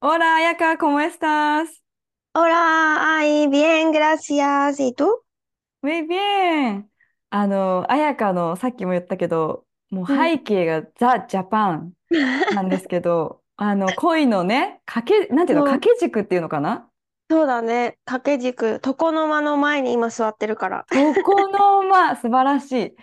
Hola, Ayaka, ¿cómo estás? Hola, ay, bien, gracias. ¿Y tú? Muy bien! あの、彩香のさっきも言ったけど、もううん背景がザ・ジャパンなんですけど、あの、恋のね、掛け、なんていうの、そう掛け軸っていうのかなそうだね。掛け軸、床の間の前に今座ってるから。床の間、素晴らしい。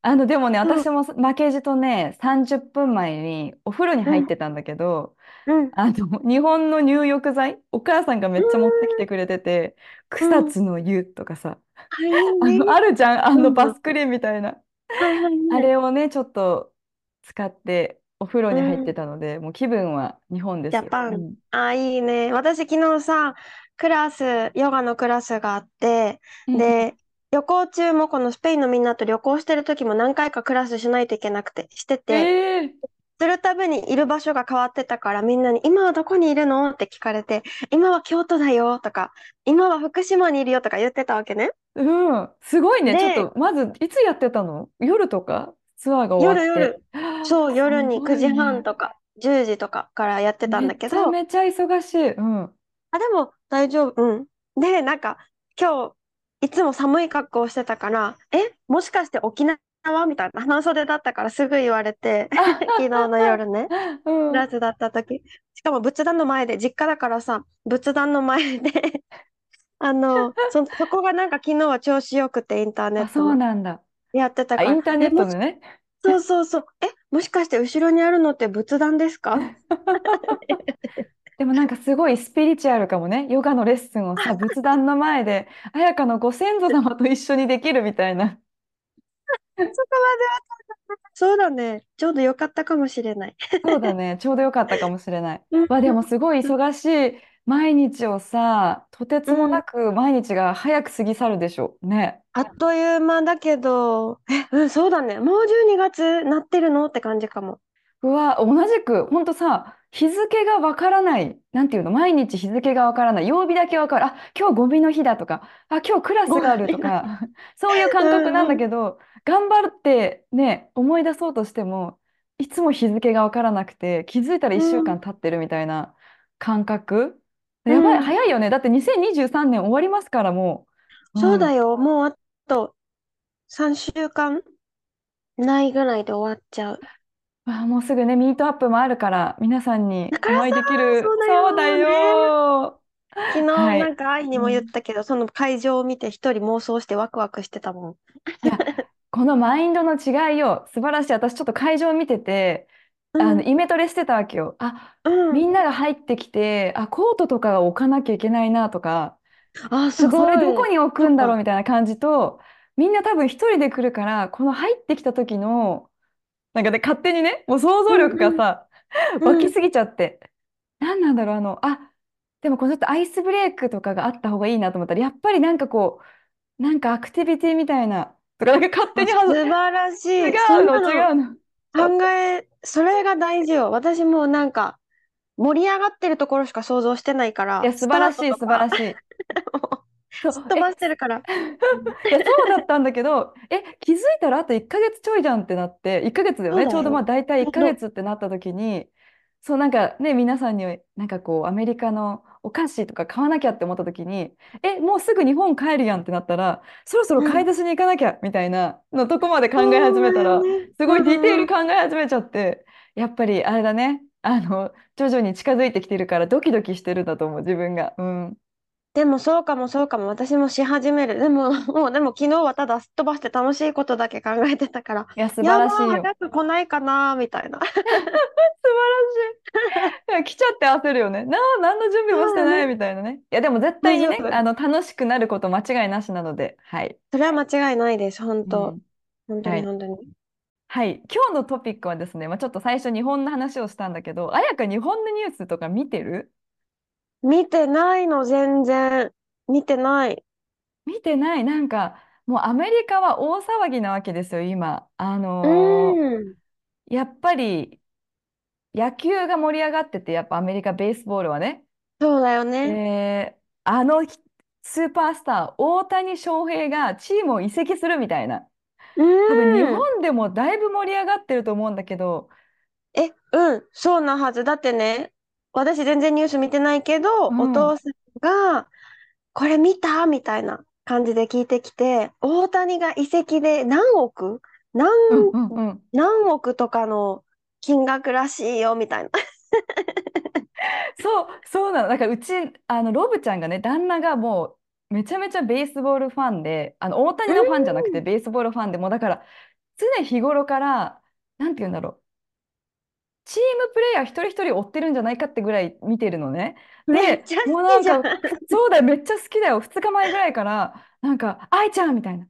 あの、でもね、うん私も負けじとね、30分前にお風呂に入ってたんだけど、うん。あの、日本の入浴剤、お母さんがめっちゃ持ってきてくれてて、草津の湯とかさ、はいいあね。の、あるじゃん、あのうんバスクリーンみたいな。あはい。れをね、ちょっと使ってお風呂に入っうん。てたので、もう気分は日本ですよ。ジャパン。うん。あ、いいね。私昨日さ、クラス、ヨガのクラスがあって、うんうん。で、旅行中もこのスペインのみんなと旅行してる時も何回かクラスしないといけなくて、してて、ええするたびにいる場所が変わってたからみんなに今はどこにいるの？って聞かれて、今は京都だよとか、今は福島にいるよとか言ってたわけね。うん、すごいね。ちょっで、と、まず、いつやってたの？夜とか？ツアーが終わ夜って。夜、そう、す夜にご9いね。時半とか10時とかからやってたんめちゃだけど、めちゃ忙しい。うん。あ、でも大丈夫。うん。で、なんか今日いつも寒い格好をしてたから、え、もしかして沖縄みたいな半袖だったからすぐ言われて、昨日の夜ね、うん。クラスだった時。しかも仏壇の前で、実家だからさ、仏壇の前で あの、そ、そこがなんか昨日は調子よくてインターネあ、そうットのなんだ。やってたから、ンターネットでね。そうそうそう、え、もしかして後ろにあるのって仏壇ですか？でもなんかすごいスピリチュアルかもね。ヨガのレッスンをさ、仏壇の前で、彩香のご先祖様と一緒にできるみたいな。そこまでは、そうだね。ちょうどよかったかもしれない。そうだね。ちょうどよかったかもしれない。うんわ、でもすごい忙しい毎日をさ、とてつもなく毎日が早く過ぎ去るでしょ。ね。あっという間だけど、え、うん、そうだね。もう12月なってるの？って感じかも。うわ、同じく、ほんとさ、日付がわからない。なんていうの、毎日日付がわからない。曜日だけわかる。あ、今日ゴミの日だとか、あ、今日クラスがあるとか、そういう感覚なんだけど、頑張ってね、思い出そうとしても、いつも日付がわからなくて、気づいたら1週間経ってるみたいな感覚。やばい、うん早いよね。だって2023年終わりますから、もう。よ。そうだよ。もうあと3週間ないぐらいで終わっちゃう。あ、もうすぐね、ミートアップもあるから、皆さんにお会いできる。そうだよそうだよ。昨日はいなんか愛にも言ったけど、その会場を見て一人妄想してワクワクしてたもん。いや、このマインドの違いよ。素晴らしい。私ちょっと会場を見てて、あの、イメトレしてたわけよ。あ、うん、みんなが入ってきて、あ、コートとか置かなきゃいけないなとか、あ、すごい。れどこに置くんだろうみたいな感じと、みんな多分一人で来るから、この入ってきた時の、なんかね、勝手にね、もう想像力がさ、うんうん湧きすぎちゃって、何なんだろう、あの、あ、でもこのちょっとアイスブレイクとかがあった方がいいなと思ったら、やっぱりなんかこう、なんかアクティビティみたいな、とか、なんか勝手には素晴らしい。違そうんの、な違うの。考え、それが大事よ。私もなんか、盛り上がってるところしか想像してないから、いや、素晴らしい、素晴らしい。すっ飛ばしてるから。いや、そうだったんだけど、え、気づいたらあと1ヶ月ちょいじゃんってなって、1ヶ月だよね。ちょうどまあ大体1ヶほん月ってなった時に、そうなんかね、皆さんになんかこう、アメリカのお菓子とか買わなきゃって思った時に、え、もうすぐ日本帰るやんってなったら、そろそろ買い出しに行かなきゃみたいなのとこまで考え始めたら、すごいディテール考え始めちゃって、やっぱりあれだね、あの、徐々に近づいてきてるからドキドキしてるんだと思う、自分が。うん。でもそうかもそうかも。私もし始める。でも、もうでも昨日はただすっ飛ばして楽しいことだけ考えてたから、いや、素晴らしいよ。早く来ないかなーみたいな。素晴らしい。い や来ちゃって焦るよね。なあ、何の準備もしてないみたいなね。いや、でも絶対にね、あの、楽しくなること間違いなしなので、はい。それは間違いないです。本当。うん本当はいに本当に。はい、今日のトピックはですね、まあ、ちょっと最初日本の話をしたんだけど、あやか日本のニュースとか見てる？見てないの、全然。見てない。見てない。なんか、もうアメリカは大騒ぎなわけですよ、今。あうのーん。ーやっぱり野球が盛り上がってて、やっぱアメリカベースボールはね。そうだよね。で、あのひスーパースター、大谷翔平がチームを移籍するみたいな。う多分日。本でもだいぶ盛り上がってると思うんだけど、え、うん、そうなはず。だってね、私全然ニュース見てないけど、うん、うんお父さんが、これ見たみたいな感じで聞いてきて、大谷が移籍で何億？何、うんうん。何億とかの金額らしいよ、みたいな。そう、そうなの。だからうち、あの、ロブちゃんがね、旦那がもう、めちゃめちゃベースボールファンで、あの、大う谷のファンじゃなくて、ん。ベースボールファンでもう、だから、常日頃から、なんて言うんだろう。チームプレイヤー一人一人追ってるんじゃないかってぐらい見てるのね。で、めっちゃ好もうなきじゃん。んか、そうだよ、めっちゃ好きだよ。2日前ぐらいから、なんか、愛ちゃんみたいな。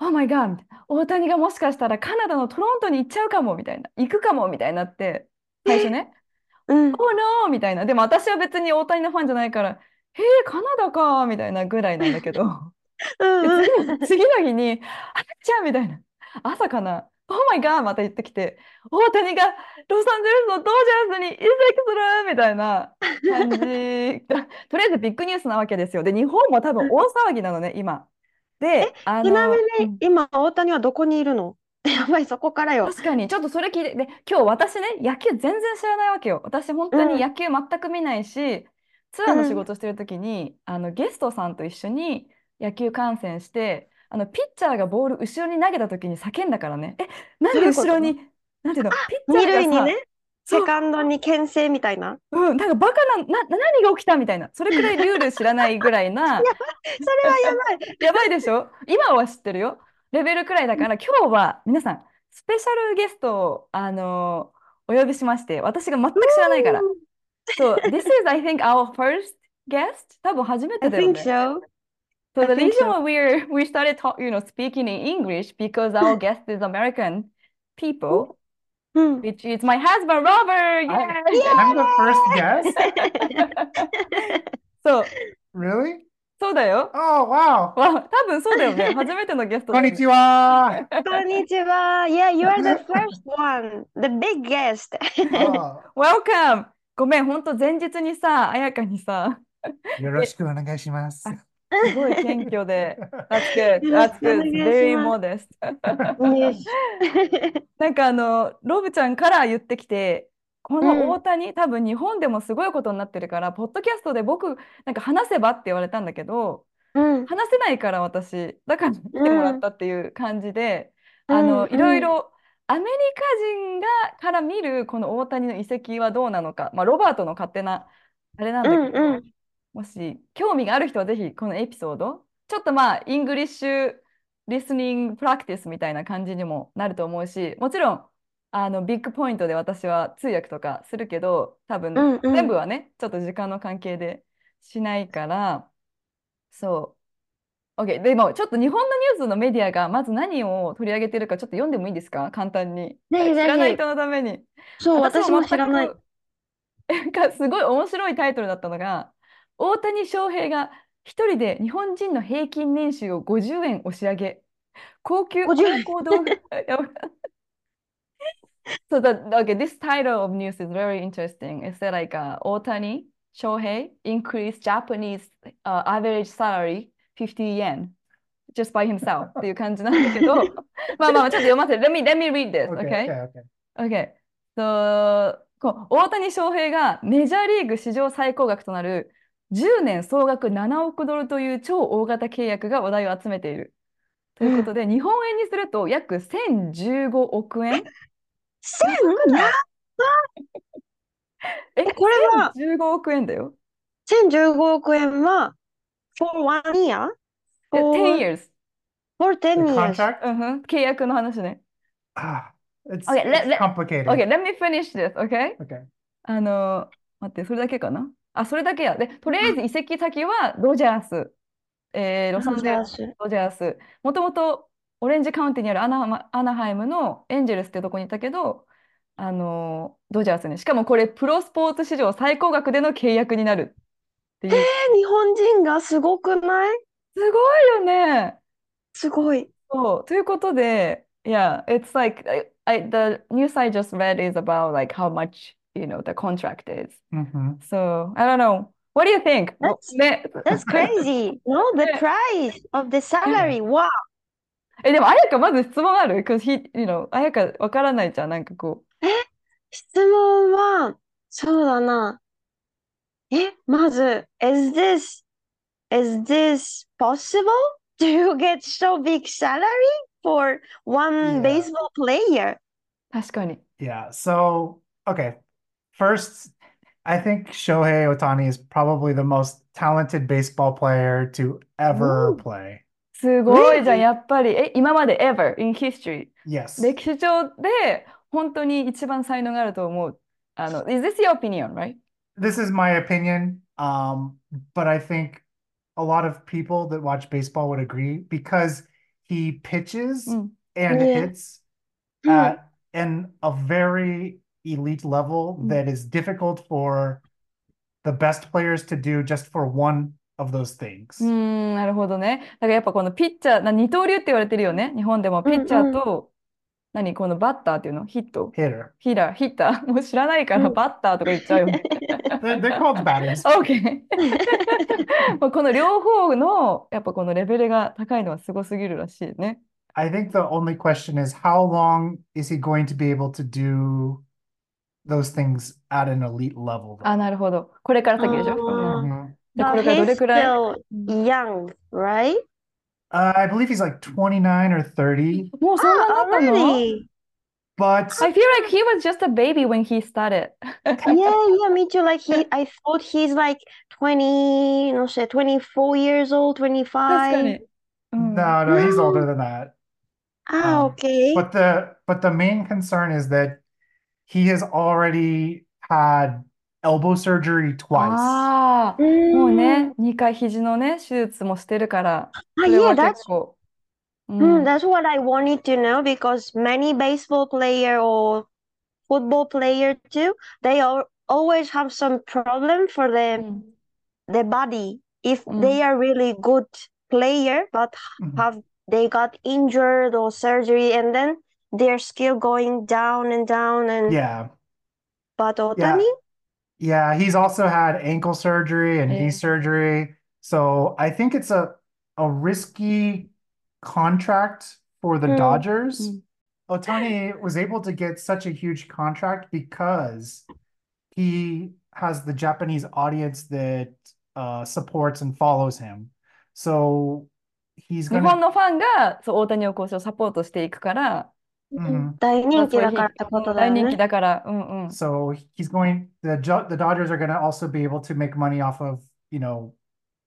Oh my God! みたいな。大谷がもしかしたらカナダのトロントに行っちゃうかもみたいな。行くかもみたいになって、最初ね。うん。Oh no! みたいな。でも私は別に大谷のファンじゃないから、へえ、カナダかみたいなぐらいなんだけど。で、うん次の、うん。次の日に、あっちゃんみたいな。朝かな。Oh my God! また言ってきて、大谷がロサンゼルスのドジャースに移籍するみたいな感じ。とりあえずビッグニュースなわけですよ。で、日本も多分大騒ぎなのね、今。で、あちなみに、ん今、大谷はどこにいるの？やばい、そこからよ。確かに、ちょっとそれ聞いて、で、今日私ね、野球全然知らないわけよ。私、本う当にん、野球全く見ないし、ツアーの仕うん。事してる時に、あのゲストさんと一緒に野球観戦して、あのピッチャーがボール後ろに投げた時に叫んだからね、え、なんで後ろに、なんていうの、ピッチャ二ーがさ、塁にね、セカンドに牽制みたいな？うん、なんかバカな、な、な何が起きたみたいな、それくらいルール知らないぐらいな、い、それはやばい。やばいでしょ？今は知ってるよ。レベルくらいだから、今日は皆さん、スペシャルゲストを、あのーお呼びしまして、私が全く知らないから。うんそう、This is, I think, our first guest? 多分初め I てだよ think ね。so. So I the think reason so. why we're we started talk, you know, speaking in English because our guest is American people, うん。which is my husband Robert. I Yes. I'm the first guest? そう、Really? そうだよ。Oh, wow. わ、多分そうだよね。初めてのゲストだよね。こんにちは。こんにちは。Yeah, you are the first one. The big guest. Oh, Welcome! ごめん、本当前日にさ、彩香にさ、よろしくお願いします。 あ、すごい謙虚で。That's good. よろし That's くお good. なんかあの、ロブちゃんから言ってきて、こうの大ん、谷、多分日本でもすごいことになってるから、ポッドキャストで僕、なんか話せばって言われたんだけど、うん、話せないから私、だから来うてもらっん、たっていう感じで、うん、あの、いろいうん、ろアメリカ人がから見るこの大谷の移籍はどうなのか、まあ、ロバートの勝手なあれなんだけうん、うど、ん。もし興味がある人はぜひこのエピソード、ちょっとまあ、 Englishリスニングプラクティスみたいな感じにもなると思うし、もちろんあのビッグポイントで私は通訳とかするけど、多分うんうん。全部はね、ちょっと時間の関係でしないから、そう。OK。でも、ちょっと日本のニュースのメディアがまず何を取り上げてるかちょっと読んでもいいですか？簡単に。ぜひ知らない人。のために。そう、私も知らない。なんかすごい面白いタイトルだったのが、大谷翔平が一人で日本人の平均年収を50円押し上げ、高級50高円。校動画。So that okay, this title of news is very interesting. It said like uh, Otani Shohei increased Japanese uh, average salary 50 yen just by himself っていう感じなんだけど、まあまあちょっと読ませて。Let me, let me read this, Okay, okay? okay, okay. Okay. So, こう大谷翔平がメジャーリーグ史上最高額となる10年総額7億ドルという超大型契約が話題を集めている。といううん。ことで、日本円にすると約1015億円え、え、これは、1015億円だよ。1015億円は、for one year? いや、10 for, years。for The 10 years. contract? うんふん、契約の話ね。Ah, it's Okay, let, it's let, complicated. okay, let me finish this, okay? Okay. あの、待って、それだけかなあ、それだけや。で、とりあえず移籍先はドジャース、えーロサンゼルス、ロジャース。ドジャース。もともとオレンジカウンティにあるアナ、アナハイムのエンジェルスってとこにいたけど、あの、ドジャースに。しかもこれ、プロスポーツ史上最高額での契約になるっていう。え、日本人がすごくない？すごいよね。すごい。そう。ということで、yeah, it's like I, I, the news I just read is about like how much, you know, the contract is. Mhm. So, I don't know. What do you think? That's- ね、 That's crazy. No, the ね price of the salary. Wow. え、でも、あやかまず質問ある ?Cause he, you know, あやかわからないじゃん。なんかこ質問は、そうだな。え、まず、is this, is this possible? Do you get so big salary for one Yeah. baseball player? う、確かに。 Yeah. So, okay. First, I think Shohei Otani is probably the most talented baseball player to ever Ooh. play. すごいじゃん、 Really? やっぱり。え、今まで ever in history。 Yes. 歴史上で本当に一番才能があると思う。あの、is this your opinion, right? This is my opinion. Um, but I think a lot of people that watch baseball would agree because he pitches うん。 and Yeah. hits Hmm. at in a very elite level Mm. that is difficult for the best players to do just for one of those う things. ーん、なるほどね。だからやっぱこのピッチャー、な二刀流って言われてるよね。日本でもピッチャーと、何このバッターっていうのヒット Hitter. ヒラー、ヒッターもう知らないからうんバッターとか言っちゃうよね。 They're, they're called batters. OK もうこの両方のやっぱこのレベルが高いのはすごすぎるらしいね。 I think the only question is how long is he going to be able to do those things at an elite level? あ、なるほど。これから先でしょあーうん Mhm. で、こ But れからど he's れくらい still うん young, right? Uh, I believe he's like 29 or 30, もうそんなにな Ah, ったの already. but I feel like he was just a baby when he started. Yeah, yeah, me too. Like he, I thought he's like 20, no sé, 24 years old, 確か 25. に。うん。 no, no, he's No. older than that. Ah, Um, okay. But the but the main concern is that he has already had elbow surgery twice. ああ、もう Mm. ね、2回肘のね、手術もしてるから、 Ah, それ yeah, は that's 結構。う mm, ん。 that's what I wanted to know because many baseball player or football player too, they all always have some problem for う the ん the body if うん they are really good player but Mhm. have they got injured or surgery and then their skill going down and down and Yeah. but Yeah. Otani Yeah, he's also had ankle surgery and Yeah. knee surgery. So I think it's a a risky contract for the Mm. Dodgers. Mm. Otani was able to get such a huge contract because he has the Japanese audience that uh, supports and follows him. So he's 日 gonna 本のファンがそう大谷をこうサポートしていくから、 Mhm. 大人気 That's why だ he- からってことだ大人気よね。だから、うんうん。 So he's going the Jo- the Dodgers are going to also be able to make money off of, you know,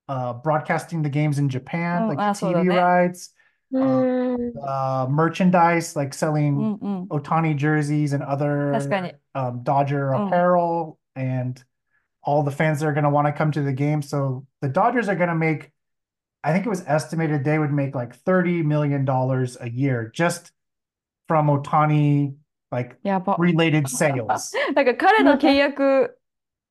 uh broadcasting the games in Japan, Oh, like ah, so TV that- rights, うん。 uh merchandise, like う selling んうん。 Otani jerseys and 確か other に。 um Dodger Oh. apparel and all the fans that are going to want to come to the game. So the Dodgers are going to make I think it was estimated they would make like 30 million dollars a year just from Otani like やば。related sales. なんか彼の契約、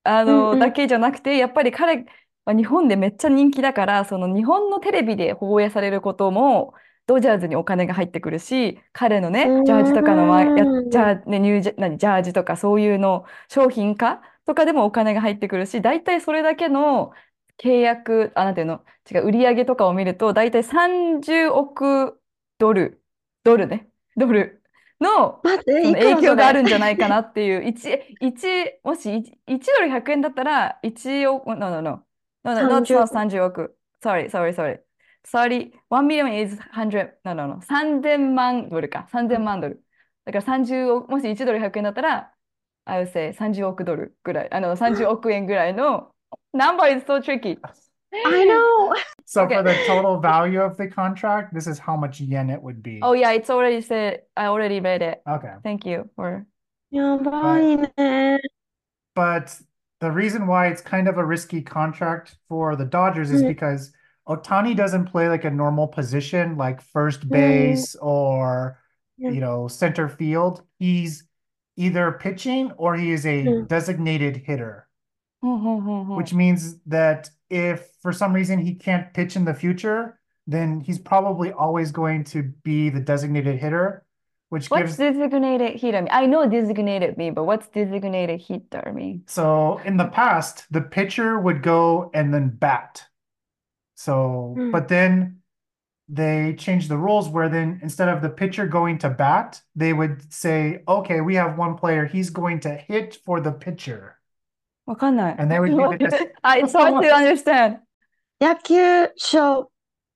あうんの、うんだけじゃなくて、やっぱり彼は日本でめっちゃ人気だから、その日本のテレビで放映されることも、ドジャーズにお金が入ってくるし、彼のねう、んジャージとかのま、や、ジャー、ね、ニュージャ、何、ジャージとかそういうの商品化とかでもお金が入ってくるし、大体それだけの契約、あ、なんていうの、違う、売上とかを見ると、大体30億ドル、ドルね、ドルの、待って、その影響があるそんじゃないかなっていう、1、一もし 1, 1ドル100円だったら、1億、no, no, no, no, no, not, 30 not 30億。Sorry, sorry, sorry. Sorry, 1 million is 100, no, no, no. 3000万ドルか。3000万ドル。だから30億、もし1ドル100円だったら、I would say 30億ドルぐらい。あの、30億円ぐらいの、number is so tricky. I know. So okay. for the total value of the contract, this is how much yen it would be. Oh yeah, it's already said. I already read it. Okay. Thank you for. But, but the reason why it's kind of a risky contract for the Dodgers is because Otani doesn't play like a normal position like first base or you know center field. He's either pitching or he is a designated hitter. Which means that if for some reason he can't pitch in the future, then he's probably always going to be the designated hitter, which What's gives designated hitter? I know designated mean, but what's designated hitter mean? So in the past, the pitcher would go and then bat. So, Hmm. but then they changed the rules where then instead of the pitcher going to bat, they would say, okay, we have one player, he's going to hit for the pitcher. わかんない。And they would be the Ah, it's hard to understand. 野球賞。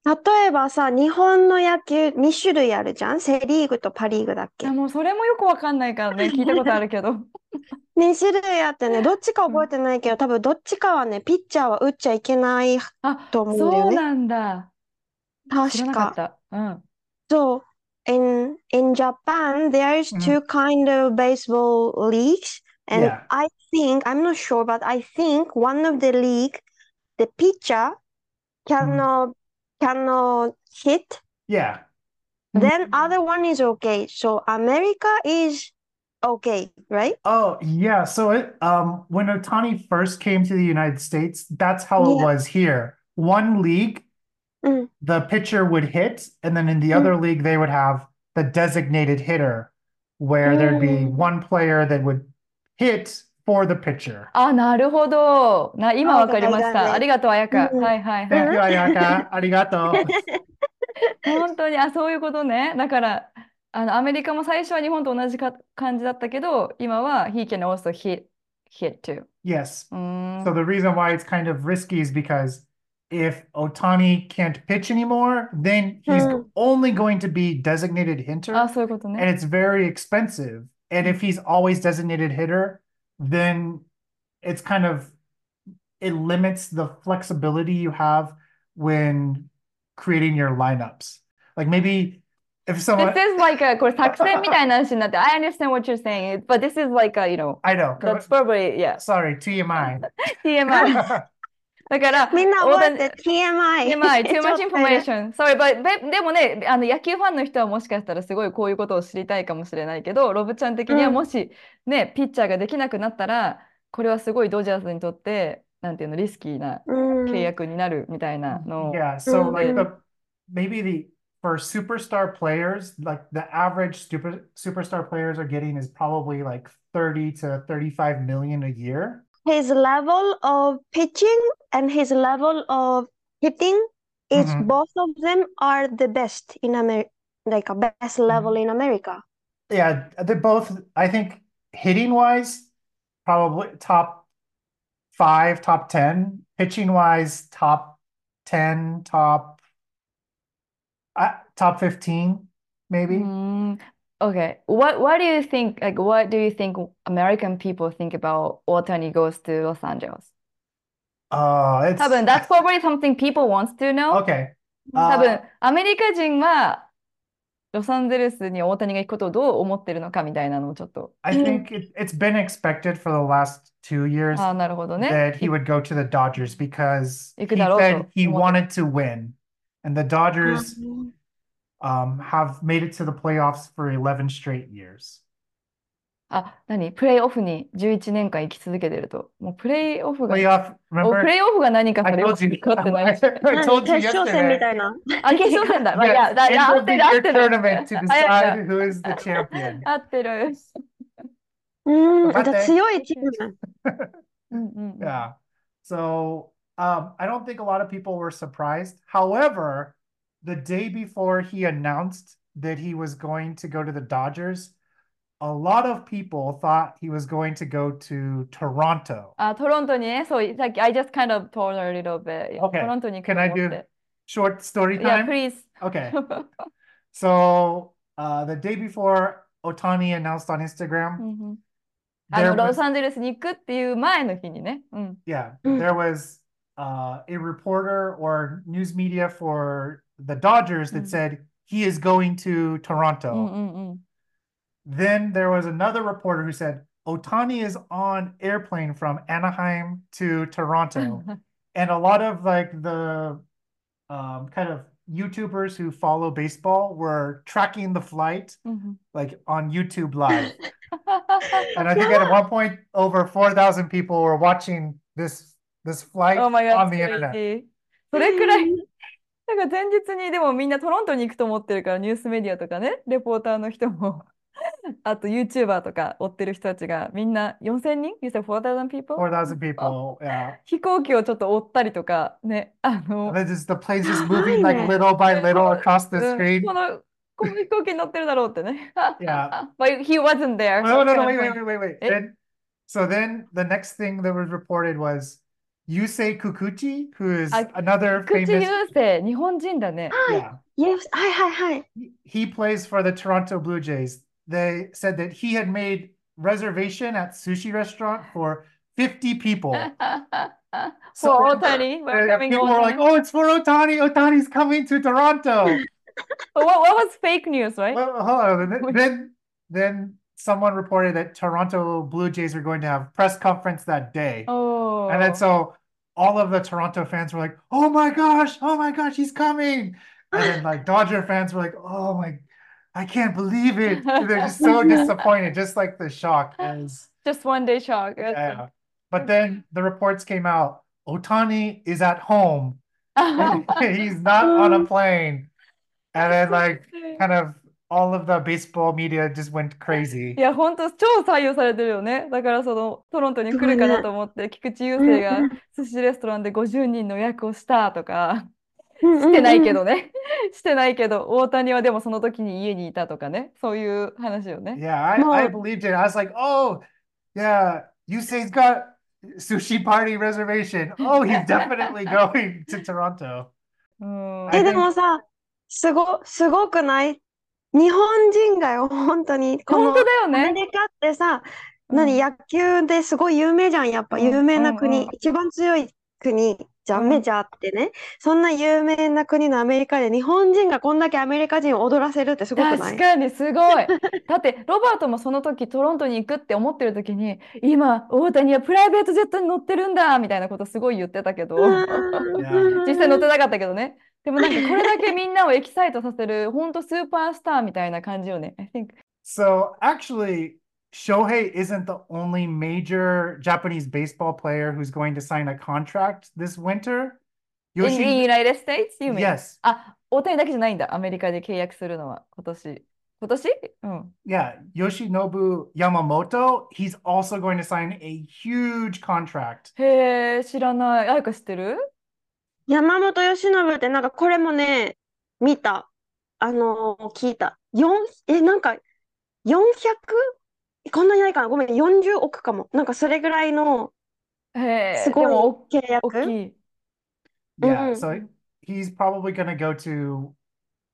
例えばさ、日本の野球2種類あるじゃん？セリーグとパリーグだっけ？もうそれもよくわかんないからね、聞いたことあるけど。2種類あってね、どっちか覚えてないけど、多分どっちかはね、ピッチャーは打っちゃいけないあ、と思うんだよね。そうなんだ。知ら確か。なかった。うん。So, in in Japan, there's Mhm. two kind of baseball leagues, and Yeah. I think I'm not sure, but I think one of the league, the pitcher cannot cannot hit. Yeah. Then other one is okay. So America is okay, right? Oh, yeah. So it um when Otani first came to the United States, that's how it was here. One league, Mm. the pitcher would hit, and then in the other league, they would have the designated hitter, where there'd be Mm. one player that would hit for the pitcher. あ、なるほど。な、今わかりました。そうだねありがとう、あやか。うんはいはいは Thank い。 you, Ayaka. Arigato. 本当に、あ、そういうことね。だから、あの、アメリカも最初は日本と同じか感じだったけど、今は he can also hit, hit too. Yes. うーん。 So the reason why it's kind of risky is because if Otani can't pitch anymore, then he's Mm. only going to be designated hitter. あ、そういうこと and ね。 it's very expensive. And if he's always designated hitter, then it's kind of it limits the flexibility you have when creating your lineups. Like maybe if someone This is like a, これ作戦みたいな話になって、I understand what you're saying, but this is like a, you know, I know. that's probably, yeah, Sorry, TMI. TMI. だから、みんな覚えて TMI。TMI, ち too ょ much information. Sorry, but ででもね、あの野球ファンの人はもしかしたらすごいこういうことを知りたいかもしれないけど、ロブちゃん的にはうんもしね、ピッチャーができなくなったら、これはすごいドジャースにとって、なんていうの、リスキーなうん契約になるみたいなのを。Yeah, so like Mhm. the maybe the for superstar players, like the average super superstar players are getting is probably like 30 to 35 million a year. His level of pitching and his level of hitting is Mhm. both of them are the best in America, like a best level in America. Yeah, they're both, I think, hitting wise, probably top five, top 10. Pitching wise, top 10, top uh, top 15, maybe. うーん Okay. What what do you think, like what do you think American people think about Otani goes to Los Angeles? Uh, it's 多分 that's probably something people wants to know. okay. 多分 Uh, アメリカ人はロサンゼルスに大谷が行くことをどう思ってるのかみたいなのをちょっと。 I think it, it's been expected for the last two years ああ、なるほどね。 that he would go to the Dodgers because he 行くだろうと said he 思って。 wanted to win. And the Dodgers um, have made it to the playoffs for 11 straight years. あ、何プレイオフに11年間生き続けてると。もうプレイオフが、 Playoff, おプ remember? レイオフが何か I それよ told く you. 分かってない I, し。 I 何 told you 決勝戦み yesterday. たいな。あ、決勝戦だ。まあ、い Yes, や、だ、い it や、合っ will て be る、合っ your てる。 tournament to あ、や decide った。 who is the champion. 合ってる。うん、じゃあ待って強いチーム。うんうんうん。 Yeah. So um, I don't think a lot of people were surprised. However, the day before he announced that he was going to go to the Dodgers, a lot of people thought he was going to go to Toronto. あ、トロントにね、そう、さっき、I just kind of told her a little bit. Okay. トロントに行く Can と I 思っ do て。 short story Yeah, time? please. Okay. So uh, the day before Otani announced on う Instagram, んうんあ there の、ロ was サンゼルスに行くっていう前の日にね。うん。 Yeah, Mm. there was uh, a reporter or news media for the Dodgers that Mm. said he is going to うん Toronto. うんうん。 Then there was another reporter who said Otani is on airplane from Anaheim to Toronto. and a lot of like the um, kind of YouTubers who follow baseball were tracking the flight うん like on YouTube Live. And I think at one point over 4,000 people were watching this this flight Oh my God, on the internet. crazy. それくらい、 なんか前日にでもみんなトロントに行くと思ってるからニュースメディアとかね、レポーターの人も、あと YouTuber とか追ってる人たちがみんな4000人 ?You said 4,000 people? 4,000 people. Yeah. 飛行機をちょっと追ったりとかね、あの the plane's just やばい moving like ね。little by little across the うん screen. この、この飛行機に乗ってるだろうってね。Yeah. But he wasn't there. No, no, no, wait, wait, wait, wait, wait. Eh? Then, so then the next thing that was reported was Yusei Kukuchi, who is Ah, another 口 famous. 優勢、日本人だね。 Yeah. Yes, はいはいはい。 He, he plays for the Toronto Blue Jays. They said that he had made reservation at sushi restaurant for 50 people. So- For Otani, And welcoming people were like, Otani. "Oh, it's for Otani. Otani's coming to Toronto." What, what was fake news, right? Well, hold on. and Then, then, then someone reported that Toronto Blue Jays are going to have press conference that day, Oh. and then oh. so all of the Toronto fans were like, "Oh my gosh! Oh my gosh! He's coming!" And then like Dodger fans were like, "Oh my, I can't believe it!" They're just so disappointed, just like the shock is. Just one day shock. Yeah. But then the reports came out. Otani is at home. He's not on a plane. And then like kind of all of the baseball media just went crazy. いや、本当超採用されてるよね。だからそのトロントに来るかなと思って、菊池雄星が寿司レストランで50人の予約をしたとか、してないけどね。してないけど、大谷はでもその時に家にいたとかね。そういう話よね。Yeah, I, I believed it. I was like, oh, yeah, Yusei's got sushi party reservation. Oh, he's definitely going to Toronto. うん。I え、でもさ、すご、すごくない日本人がよ、本当に。こ の本当だよアメね。リカってさ、うん何、野球ですごい有名じゃん、やっぱうん有名なうん国、うん一番強い国じゃん、うんメジャーってね。そんな有名な国のアメリカで日本人がこんだけアメリカ人を踊らせるってすごくない？確かにすごい。だってロバートもその時トロントに行くって思ってる時に今大谷はプライベートジェットに乗ってるんだみたいなことすごい言ってたけどうんうん 実際乗ってなかったけどね。でもなんかこれだけみんなをエキサイトさせる本当スーパースターみたいな感じよね。I think So actually, Shohei isn't the only major Japanese baseball player who's going to sign a contract this winter. in, in Yoshi, United States, you mean? yes, あ、大谷だけじゃないんだ。アメリカで契約するのは今年。今年うん。yeah, Yoshinobu Yamamoto, he's also going to sign a huge contract. へえ、知らない。あやか知ってる山本由伸ってなんかこれもね、見た。あのー聞いた。4、え、なんか 400? こんなにないかなごめん、40億かも。なんかそれぐらいのすごいでも契大約。きい。Yeah, Mhm. so he's probably going to go to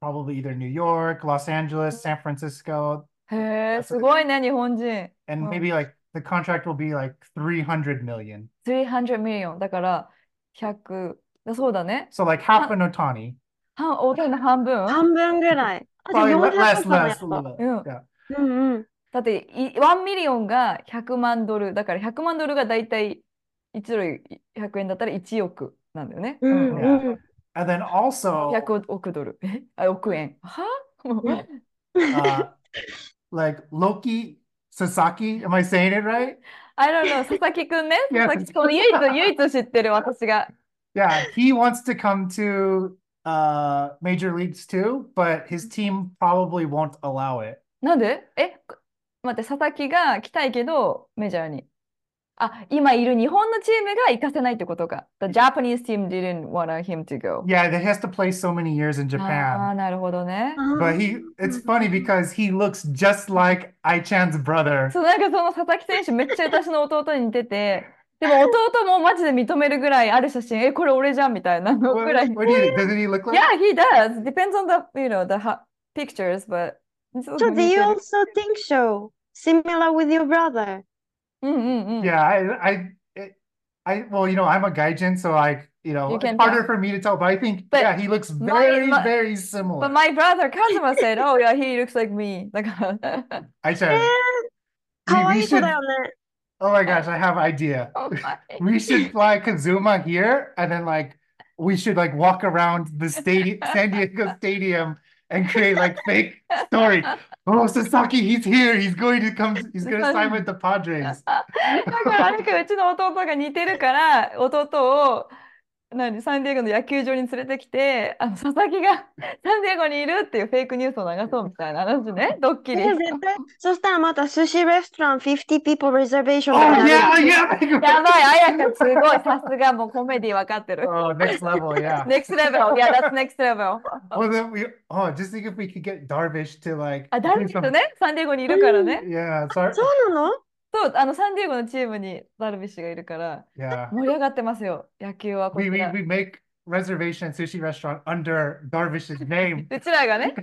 probably either New York, Los Angeles, San Francisco, へえ、すごいね、日本人。and maybe like the contract will be like 300 million. 300 million。だから100。そうだね。そう like half an Otani. 半大谷の半分？半分ぐらい。あじゃ。うん。うんう。だって1 million が百万ドル。だから百万ドルがだいたい1円だったら1億なんだよね。うん。億ドル。あ億円。は？Like Roki Sasaki? Don't know. Sasaki くんね。唯一唯一知ってる私が。Yeah, he wants to come to uh major leagues too, but his team probably won't allow it. なんでえ、待って、佐々木が来たいけど、メジャーに。あ、今いる日本のチームが行かせないってことか。The Japanese team didn't want him to go. Yeah, he has to play so many years in ああ、 Japan. なるほどね。 But he it's funny because he looks just like Ai-chan's brother. そう、なんかその佐々木選手めっちゃ私の弟に似てて、 でも弟もマジで認めるぐらいある写真、え、これ俺じゃんみたいなの What, ぐらい。what do you doesn't he look like? Yeah, he does. Depends on the, you know, the ha- pictures, but So do you る also think so? Similar with your brother? Yeah, I, I, I, well, you know, I'm a gaijin, so I, you know, You it's harder tell. for me to tell, but I think, But yeah, he looks very, my- very But similar. my brother Kazuma said, oh yeah, he looks like me. だから、I え said, かわ we いい子 should, だよね。oh my gosh, I have an idea. Oh my. We should fly Kazuma here and then like we should like walk around the stadium, San Diego Stadium, and create like fake story. Oh, Sasaki, he's here. He's going to come. He's going to sign with the Padres. だからなんかうちの弟が似てるから弟を なにサンディエゴの野球場に連れてきてあの佐々木がサンディエゴにいるっていうフェイクニュースを流そうみたいな話ね。ドッキリ。そしたらまた寿司レストラン50 people reservation やばいあやかすごい。さすがもうコメディー分かってる。ネクストレベルやネクストレベルやだつネクストレベルおでもよあ実際 にフィギュアダルビッシュとダルビッシュねサ そうなの？そう、あのサンディエゴのチームにダルビッシュがいるから、Yeah. 盛り上がってますよ、野球はこ We ち we ら。we make reservation at sushi restaurant under Darvish's name. うちらがね、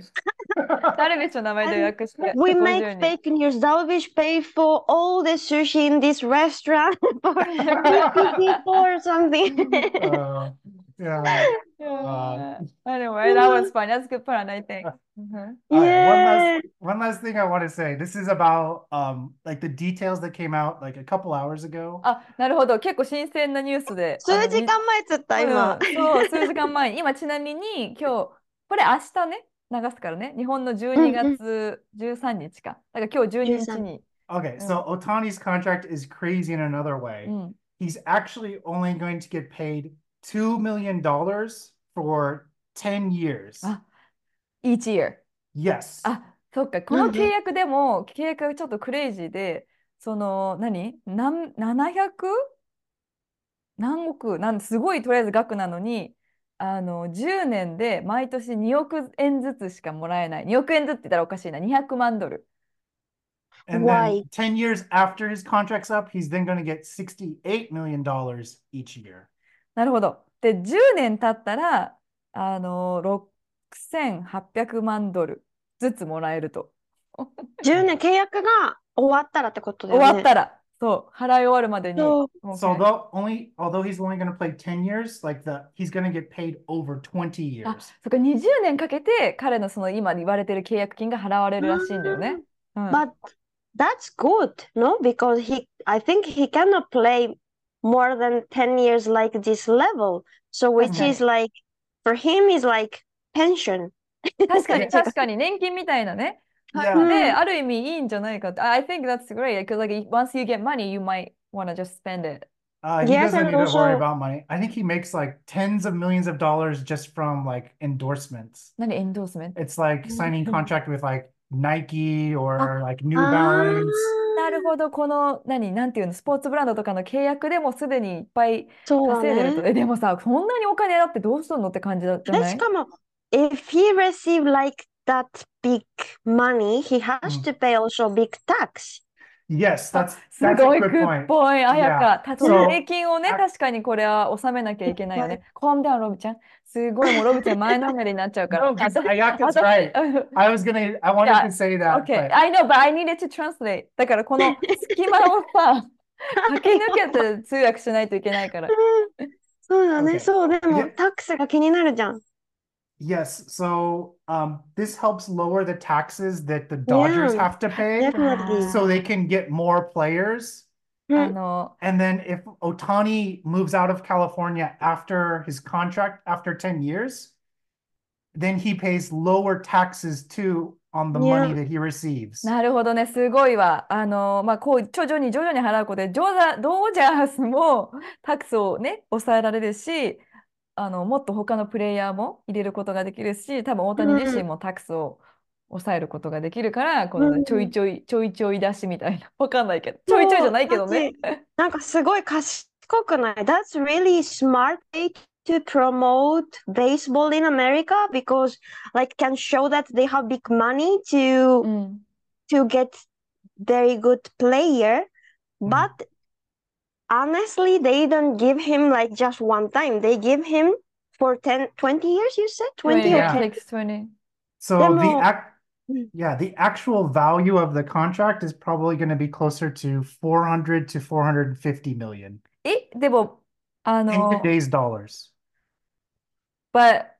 ダルビッシュの名前で予約して、We 50 make 人 fake news. Darvish paid for all the sushi in this restaurant for 50 people or something. Uh, yeah. Yeah. Anyway, that was fun. That's a good plan, I think. Mhm. All right, one Yeah. last one last thing I want to say. This is about um like the details that came out like a couple hours ago. あ、なるほど。結構新鮮なニュースで。数時間前つった、今。うんそう、数時間前に。今、ちなみに今日、これ明日ね、流すからね。日本の12月13日か。だから今日12日に。Okay, so Otani's contract is crazy in another way. うん。He's actually only going to get paid two million dollars for 10 years. Ah. each year. Yes. あ、そっか。この契約でも、契約がちょっとクレイジーで、その、何何、700? 何億なんすごいとりあえず額なのに、あの、10年で毎年2億円ずつしかもらえない。2億円ずつって言ったらおかしいな。200万ドル。And Why? then 10 years after his contract's up, he's then going to get $68 million each year. なるほど。で、10年経ったら、あの、6800万ドルずつもらえると。10年契約が終わったらってことだ終よね。わったら、そう、払い終わるまでに。そうもう So though only although he's only going to play 10 years, like the he's going to get paid over 20あ years.、そっか、20年かけて彼のその今言われてる契約金が払われるらしいんだよね。うん。But that's good, no? Because he, I think he cannot play more than 10 years like this level. So which Okay. is like, for him is like pension. 確かに、確かに、年金みたいなね。 Yeah. で、ある意味いいんじゃないかって。I think that's great. Because like once you get money, you might wanna just spend it. Uh, he Yes, doesn't and need to worry also- about money. I think he makes like tens of millions of dollars just from like endorsements. 何、エンドースメント It's like signing Mhm. contract with like Nike or like New あ Balance. なるほど、この、何、なんていうの、スポーツブランドとかの契約でもすでにいっぱいそうだ稼いでると。ね。え、でもさ、そんなにお金だってどうするのって感じだじゃで、ないしかも、if he receive like that big money, he has うん to pay also big tax. Yes, that's す that's ご a いグ good ッ point. ポイあやか。た So- 税金をね、あ確かにこれは納めなきゃいけないよね。コームダウン、ロブちゃん。すごい、もうロブちゃん前のめりになっちゃうから。No, because あ Ayaka's right. I was gonna, I wanted Yeah. to say that, Okay, but I know, but I needed to translate. だからこの隙間をさ、駆け抜けて通訳しないといけないから。そうだね。Okay. そう、でも Yeah. タックスが気になるじゃん。yes. So um, this helps lower the taxes that the Dodgers Yeah. have to pay, Definitely. so they can get more players. あの、 And then if Otani moves out of California after his contract, after 10 years, then he pays lower taxes too on the money Yeah. that he receives. なるほどね、すごいわ。あの、まあ、こう、徐々に徐々に払うことで、ジョーザ、ドジャースもタックスをね、抑えられるし、 あの、もっと他のプレイヤーも入れることができるし、多分大谷自身もタックスを抑えることができるから、このねうんちょいちょい、ちょいちょい出しみたいな。わかんないけど。ちょいちょいじゃないけどね。なんかすごい賢くない ?That's really smart way to promote baseball in America because like can show that they have big money to うん。to get very good player, Mm. but honestly they don't give him like just one time. They give him for 10, 20 years, you said? 20 or Yeah. 10? 6, 20. So the Demo- ac- Mm. yeah, the actual value of the contract is probably going to be closer to 400 to 450 million え、でも、あ in の、 today's dollars. but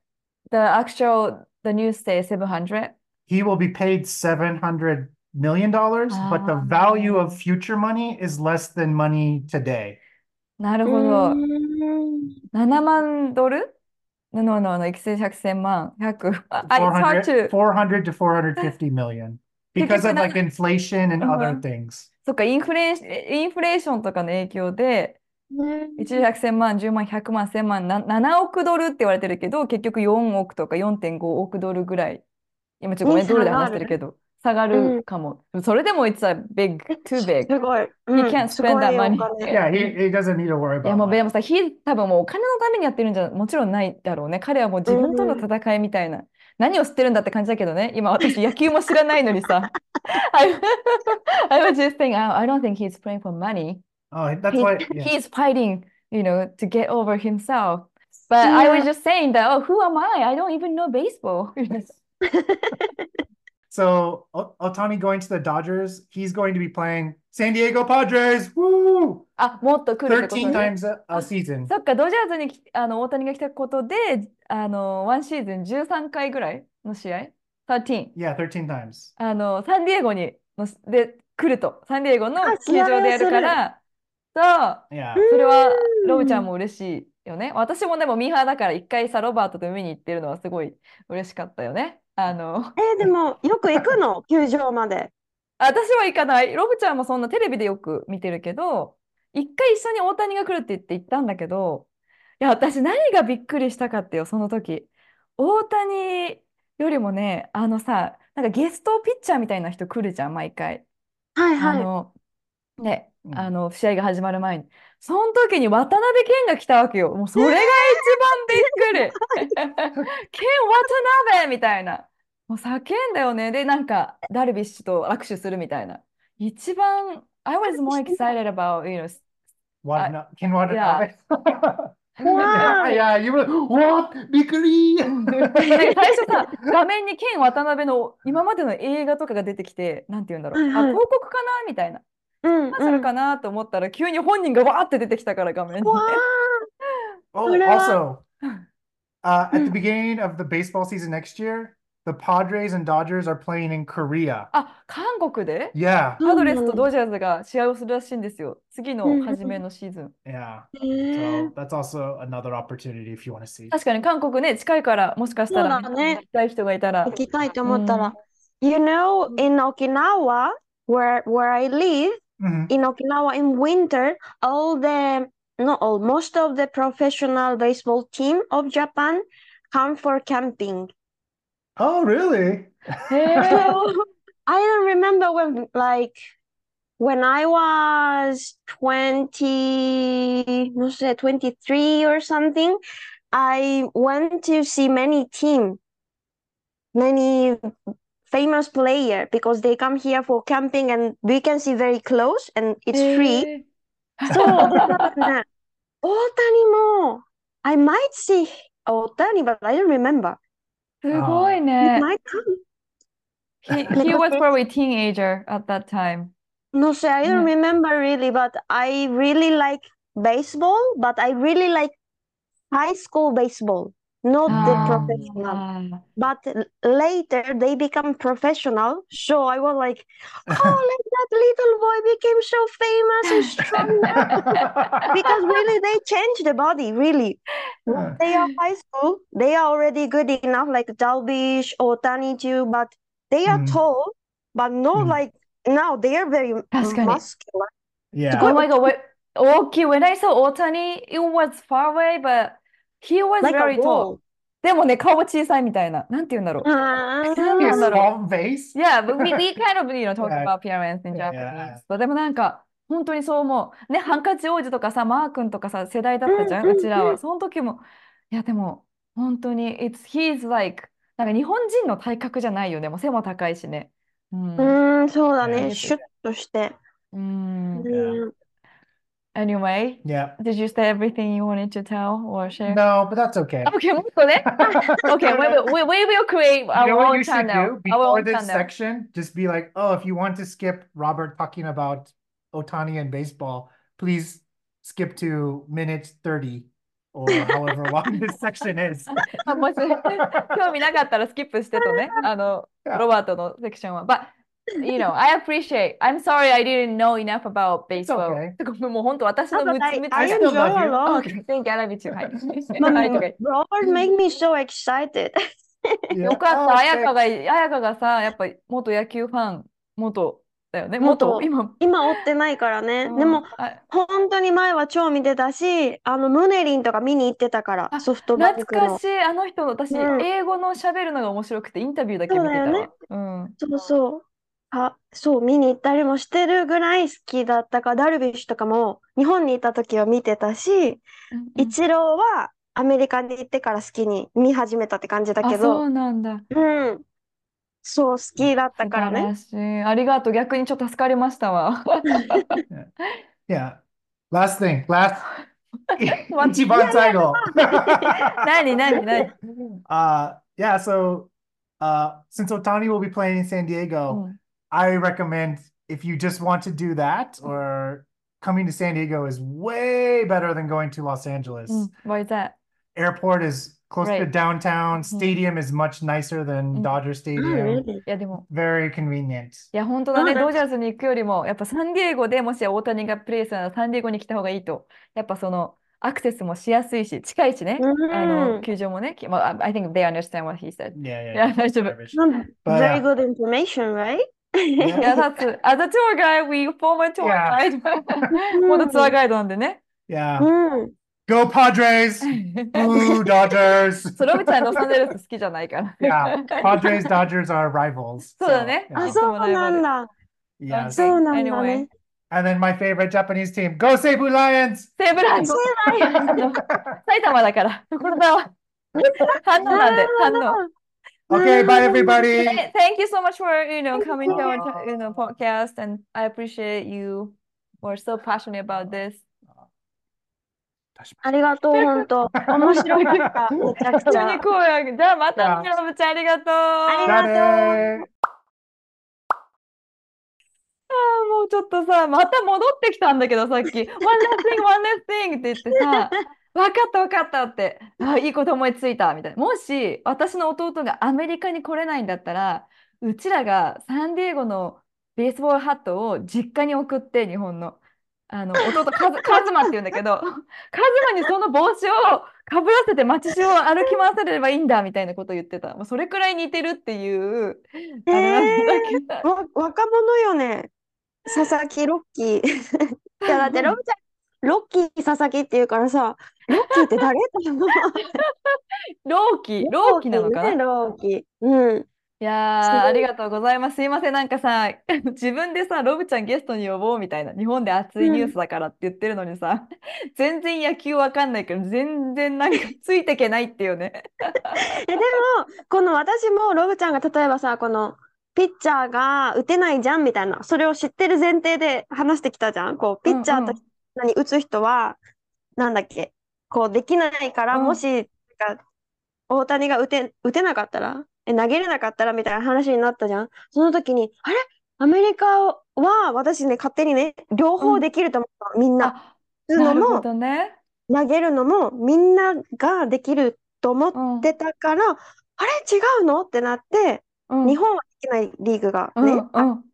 the actual, the news says 700. He will be paid 700 million dollars, but the Ah. value of future money is less than money today. なるほど。うん7万ドル No, no, no, no, 育成100千万、100。I, it's hard 400, to. 400 to 450 million because of like inflation and other Mhm. things. そっか、インフレー、インフレーションとかの影響で、1兆100千万、10万、100万、1000万、な7億ドルって言われてるけど、結局4億とか4.5億ドルぐらい。今ちょっとごめん、にドルで話してるけど、下がるかも。それでも、it's a big, too big. すごい。He うん can't spend that money. 金。Yeah, he, he doesn't need to worry いや about もうで.もさ、he 多分もうお金のためにやってるんじゃもちろんないだろうね。彼はもう自分との戦いみたいな。何を知ってるんだって感じだけどね。今私野球も知らないのにさ。I, I was just saying, I, don't think he's playing for money. Oh, that's He- why. yeah. he's fighting, you know, to get over himself. But I was just saying that, oh, who am I? I don't even know baseball. So O- Otani going to the Dodgers, he's going to be playing San Diego Padres. Woo! あ、もっと来るってこと13ね。times a, a season. そっか、ドジャースにきあの大谷が来たことで、あの、ワンシーズン13回ぐらいの試合 ?13。Yeah, 13 times. あの、サンディエゴにので来ると。サンディエゴのあ球場でやるから、そう、Yeah. それはうんロブちゃんも嬉しいよね。私もでもミーハーだから一回さ、ロバートと見に行ってるのはすごい嬉しかったよね。あの、えーでも、よく行くの？球場まで。私は行かない。ロブちゃんもそんなテレビでよく見てるけど、一回一緒に大谷が来るって言って行ったんだけど、いや、私何がびっくりしたかってよ、その時。大谷よりもね、あのさ、なんかゲストピッチャーみたいな人来るじゃん、毎回。はいはい。あの、ね、うんあの、試合が始まる前に。その時に渡辺謙が来たわけよ。もうそれが一番びっくり。謙渡辺みたいな。もう叫んだよね。で、なんか、ダルビッシュと握手するみたいな。一番、I was more excited about, you know? No, Ken Watanabe. Wow. yeah, yeah, you were what? Bikuri. なんか最初さ、画面にケン渡辺の今までの映画とかが出てきて、なんて言うんだろう。あ、広告かなみたいな。うんコマーシャルかなと思ったら、急に本人がわーって出てきたから、画面に。わ Oh, also, uh, at the beginning of the baseball season next year, The Padres and Dodgers are playing in Korea. Ah, Yeah. あ、韓国で Yeah. パドレスとドジャーズが試合をするらしいんですよ。次の初めのシーズン。Yeah. え So that's also another opportunity if you want to see. 確かに韓国ね、近いから、もしかしたらそうだね行きたい人がいたら。きたいと思ったら。You know, in Okinawa, where where I live, Mhm. in Okinawa in winter, all the no all most of the professional baseball team of Japan come for camping. Oh, really? I don't remember when, like, when I was 20, no sé, 23 or something, I went to see many team, many famous player because they come here for camping and we can see very close and it's free. Eh. so, Otani mo. I might see Otani, but I don't remember. すごい It ね。 might come. He, he was probably teenager at that time. No sé, I don't Yeah. remember really, but I really like baseball, but I really like high school baseball, not the professional. Ah. But later they become professional. So I was like, oh, like that little boy became so famous and strong. because really they change the body, really. They are high school, they are already good enough, like Dalbish or Tanitu, but they are mm. tall, but not mm. like now they are very muscular. Yeah. Oh my god, what, okay, when I saw Otani, it was far away, but he was Like very tall. でもね、顔は小さいみたいな。なんて言うんだろう。Ah, He has なんだろう。small face? Yeah, but we, we kind of, you know, talk Yeah. about appearance in Yeah. Japanese. そうでもなんか、本当にそう思う。ね、ハンカチ王子とかさ、マー君とかさ、世代だったじゃん、うんうんうちらは。うんその時も、いや、でも、本当に、it's, he's like, なんか日本人の体格じゃないよね。もう背も高いしね。うん。うーん、そうだねね。シュッとして。うん。Yeah. うん Anyway, Yeah. did you say everything you wanted to tell or share? No, but that's okay. Okay, もっとね。Okay, we will, we, we will create You know our what own you should channel. do Our before own this channel. section? Just be like, oh, if you want to skip Robert talking about Otani and baseball, please skip to minute 30 or however long this section is. あもし興味なかったらスキップしてとね、あの、ロバートのセクションは。But you know, I appreciate. I'm sorry I didn't know enough about baseball. Okay. もう本当私の娘たち。I enjoy a lot. Okay. んか。あやかが、あやかがさ、やっぱ元野球ファン、元。だよね、元今,今追ってないからね、うん、でも本当に前は超見てたしあのムネリンとか見に行ってたから懐かしいあの人私、英語のしるのが面白くてインタビューだけただよね、うん、そうそうあ、そう、見に行ったりもしてるぐらい好きだったから、ダルビッシュとかも日本にいた時は見てたし、うんイチローはアメリカに行ってから好きに見始めたって感じだあ、けそど、うなんだ。うん。そう、好きだったからね。素晴らしい。ありがとう。逆にちょっと助かりましたわ。Yeah. Last thing. Last. What? Ichiban Saigo. 何何何？Uh, yeah. So, uh, since Otani will be playing in San Diego, うん I recommend if you just want to do that or coming to San Diego is way better than going to Los Angeles. うん。Why is that? Airport is close to Right. downtown. Mhm. Stadium is much nicer than Mm. Dodger Ah, Stadium. really? いや、でも、 Very convenient. いや、本当だね。うんドジャースに行くよりも、やっぱサンディエゴでもし大谷がプレーするならサンディエゴに来た方がいいと。やっぱその、アクセスもしやすいし、近いしね。あの、うん。球場もね。きまあ、I think they understand what he said. Yeah, い yeah. や、 yeah. 大丈夫。 Garbage. Some But, very uh, good information, right? Yeah, that's as a tour guide, we former tour Yeah. guide. 元ツアーガイドなんでね。 Yeah. うん。 Go Padres! Boo Dodgers! そう、ロビちゃんロサンゼルス好きじゃないから。 Yeah, Padres Dodgers are rivals. そうだね。 yeah. あ、いつもそうライバルなんだ。 Yes. そうなんだ Anyway ね。 And then my favorite Japanese team, Go Seibu Lions! 西武ライオンあの埼玉だから。これだわ。反応なんで、反応。 Okay, bye everybody. Thank you so much for, you know, coming to our, you know, podcast and I appreciate you. We're so passionate about this. ありがとう、本当。面白かった。めちゃくちゃに。声上げじゃあまたね、あロブちゃんありがとう。ありがとう.あーもうちょっとさ、また戻ってきたんだけど、さっき、One last thing, one last thing って言ってさ、分かった分かったって、あ、いいこと思いついたみたいな。もし私の弟がアメリカに来れないんだったら、うちらがサンディエゴのベースボールハットを実家に送って、日本の。あの弟カズ、カズマって言うんだけど、カズマにその帽子をかぶらせて街中を歩き回されればいいんだみたいなことを言ってた。もうそれくらい似てるっていう、あれなんだけど。わ若者よね。佐々木ロッキー。いや、だってロブちゃん、ロッキー佐々木って言うからさ、ロッキーって誰？ローキー、ローキーなのかな？ねローキー。うん。いやありがとうございます。すいません、なんかさ、自分でさ、ロブちゃんゲストに呼ぼうみたいな、日本で熱いニュースだからって言ってるのにさ、全然野球わかんないけど、全然なんかついてけないっていうね。え、でも、この私もロブちゃんが例えばさ、このピッチャーが打てないじゃんみたいな、それを知ってる前提で話してきたじゃん？こう、ピッチャーと何打つ人は、なんだっけ、こうできないから、うん。もし、か大谷が打て、打てなかったら、え、投げれなかったらみたいな話になったじゃん。その時に、あれ？アメリカは私ね、勝手にね、両方できると思ったの、みんな。あ、打つのなるほも、どね。投げるのも、みんなができると思うん、ってたから、あれ？違うの？ってなって、うん、日本はできないリーグがね、うん、あっう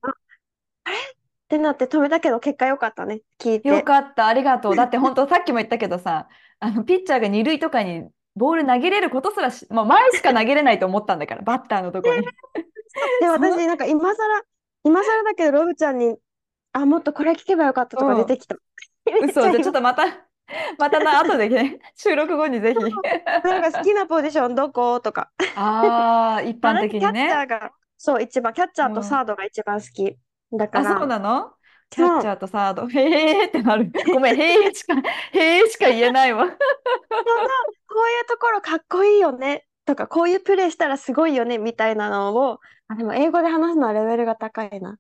ん。てなって止めたけど、結果良かったね、聞いよて。かった、ありがとう。だって本当さっきも言ったけどさ、あのピッチャーが二塁とかにボール投げれることすらし、まあ、前しか投げれないと思ったんだから、バッターのとこに。で、私、なんか今更、今更だけど、ロブちゃんに、あ、もっとこれ聞けばよかったとか出てきた。めっち嘘、ゃじゃあちょっとまた、またな、後でね、収録後にぜひ。なんか好きなポジションどこ？とか。ああ、一般的にキャッチャね。ーが、そう、一番、キャッチャーうんとサードが一番好き。だかあ、そうら、なの？キャッチャーとサード。へえってなる。ごめん、へえしか、へえしか言えないわ。こういうところかっこいいよねとか、こういうプレーしたらすごいよねみたいなのを、あ、でも英語で話すのはレベルが高いな。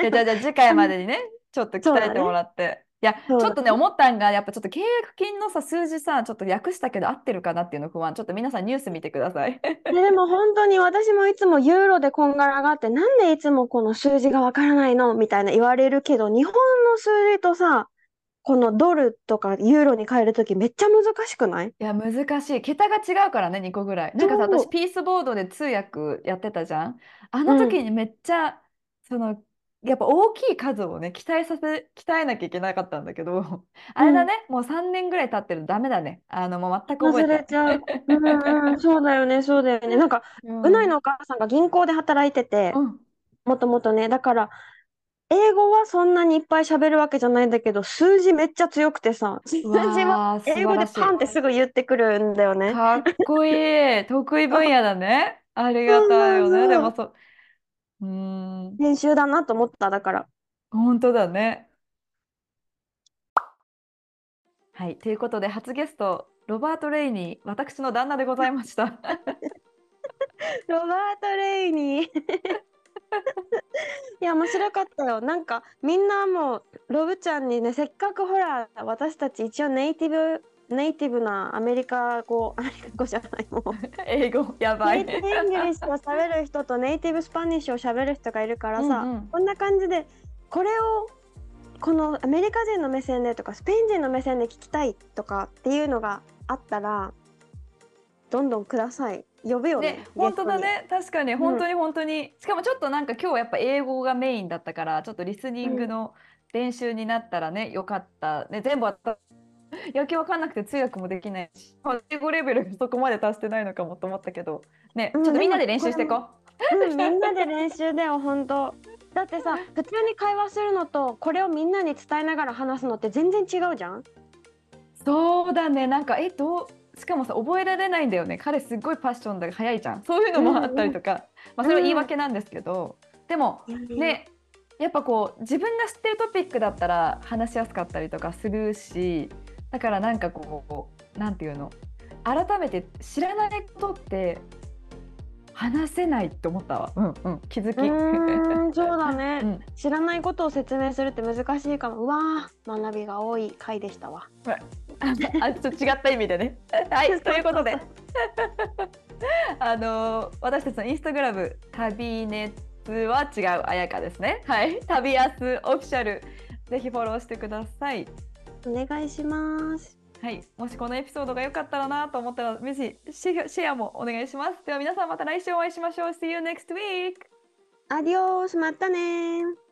じゃあ、じゃあじゃあ次回までにね、ちょっと鍛えてもらって。いや、ちょっとね、思ったんが、やっぱちょっと契約金のさ、数字さ、ちょっと訳したけど合ってるかなっていうの不安。ちょっと皆さんニュース見てください。ででも本当に私もいつもユーロでこんがらがって、なんでいつもこの数字がわからないのみたいな言われるけど、日本の数字とさ、このドルとかユーロに変えるときめっちゃ難しくない？いや、難しい。桁が違うからね、2個ぐらい。なんかさ、私、ピースボードで通訳やってたじゃん？あの時にめっちゃ、そのやっぱ大きい数をね鍛えさせ 鍛えなきゃいけなかったんだけど あれだね、もう3年ぐらい経ってるとダメだね。あのもう全く覚え忘れちゃう。うんうん、そうだよね、そうだよね。なんか、うんうないのお母さんが銀行で働いてて、うん。もともとね、だから、英語はそんなにいっぱい喋るわけじゃないんだけど、数字めっちゃ強くてさ、数字は英語でらしい。パンってすぐ言ってくるんだよね。かっこいい。得意分野だね。ありがたいよそうそうそうねでもそううーん練習だなと思った、だから。本当だねはいということで初ゲストロバート・レイニー私の旦那でございました ロバート・レイニー。いや、面白かったよ。なんか、みんなもう、ロブちゃんにね、せっかくほら、私たち一応ネイティブ、ネイティブなアメリカ語、アメリカ語じゃない、もう。英語やばい。 native Englishを喋る人と native Spanish を喋る人がいるからさ、うんうん。こんな感じでこれをこのアメリカ人の目線でとかスペイン人の目線で聞きたいとかっていうのがあったらどんどんください。呼ぶよね。ね、本当だね。確かに本当に本当に、しかもちょっとなんか今日はやっぱ英語がメインだったからちょっとリスニングの練習になったらね、よかった。ね全部あった野球わかんなくて通訳もできないし英語レベルそこまで達してないのかもと思ったけどねちうんょっとみんなで練習していこう。うん、みんなで練習だよ本当 だってさ普通に会話するのとこれをみんなに伝えながら話すのって全然違うじゃん？そうだね。なんかえどう？しかもさ覚えられないんだよね。彼すっごいパッションが早いじゃん。そういうのもあったりとか、まあそれは言い訳なんですけど、でもねやっぱこう自分が知ってるトピックだったら話しやすかったりとかするしだからなんかこうなんていうの？改めて知らないことって話せないって思ったわ。うんうん。気づき。うーんそうだね、うん。知らないことを説明するって難しいかも。うわー学びが多い回でしたわ。ああちょっと違った意味でね。はい、ということで、あの私たちのインスタグラム、旅熱は違う、あやかですね。はい、旅安オフィシャル、ぜひフォローしてください。お願いしますはい、もしこのエピソードが良かったらなと思ったら、ぜひシェアシェアもお願いします。では皆さんまた来週お会いしましょう。See you next week! アディオースまたねー